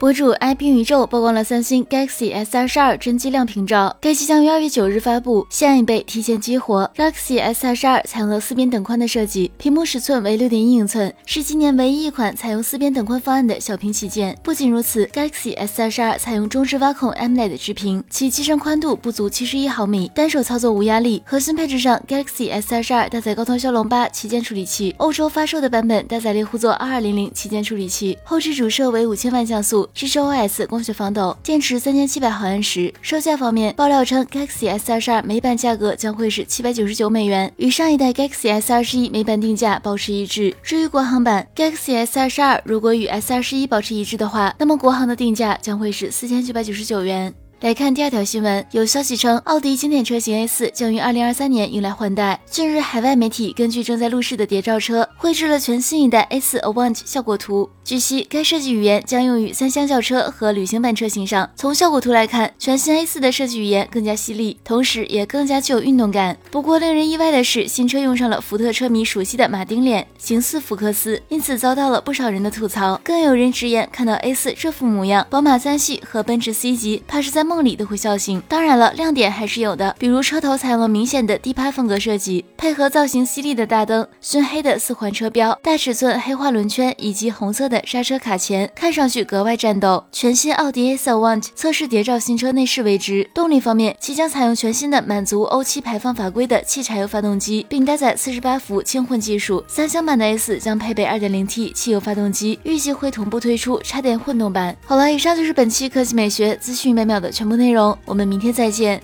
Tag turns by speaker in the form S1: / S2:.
S1: 博主 i 冰宇宙曝光了三星 Galaxy S 二十二真机亮屏照，该机将于二月九日发布，现已被提前激活。Galaxy S 二十二采用了四边等宽的设计，屏幕尺寸为六点一英寸，是今年唯一一款采用四边等宽方案的小屏旗舰。不仅如此，Galaxy S 二十二采用中置挖孔 AMOLED 直屏，其机身宽度不足七十一毫米，单手操作无压力。核心配置上，Galaxy S 二十二搭载高通骁龙八旗舰处理器，欧洲发售的版本搭载猎户座二二零零旗舰处理器，后置主摄为五千万像素。支持 OS 光学防抖，电池三千七百毫安时。售价方面，爆料称 Galaxy S 二十二美版价格将会是七百九十九美元，与上一代 Galaxy S 二十一美版定价保持一致。至于国行版 Galaxy S 二十二，如果与 S 二十一保持一致的话，那么国行的定价将会是四千九百九十九元。来看第二条新闻，有消息称，奥迪经典车型 A 四将于二零二三年迎来换代。近日，海外媒体根据正在路试的谍照车，绘制了全新一代 A 四 Avant 效果图。据悉，该设计语言将用于三厢轿车和旅行版车型上。从效果图来看，全新 A 四的设计语言更加犀利，同时也更加具有运动感。不过，令人意外的是，新车用上了福特车迷熟悉的马丁脸，形似福克斯，因此遭到了不少人的吐槽。更有人直言，看到 A 四这副模样，宝马三系和奔驰 C 级怕是在。梦里都会笑醒。当然了，亮点还是有的，比如车头采用了明显的低趴风格设计，配合造型犀利的大灯、熏黑的四环车标、大尺寸黑化轮圈以及红色的刹车卡钳，看上去格外战斗。全新奥迪 A4 Avant 测试谍照新车内饰为之。动力方面，其将采用全新的满足欧七排放法规的汽柴油发动机，并搭载四十八伏轻混技术。三厢版的 A4 将配备二点零 T 汽油发动机，预计会同步推出插电混动版。好了，以上就是本期科技美学资讯百秒的。全部内容，我们明天再见。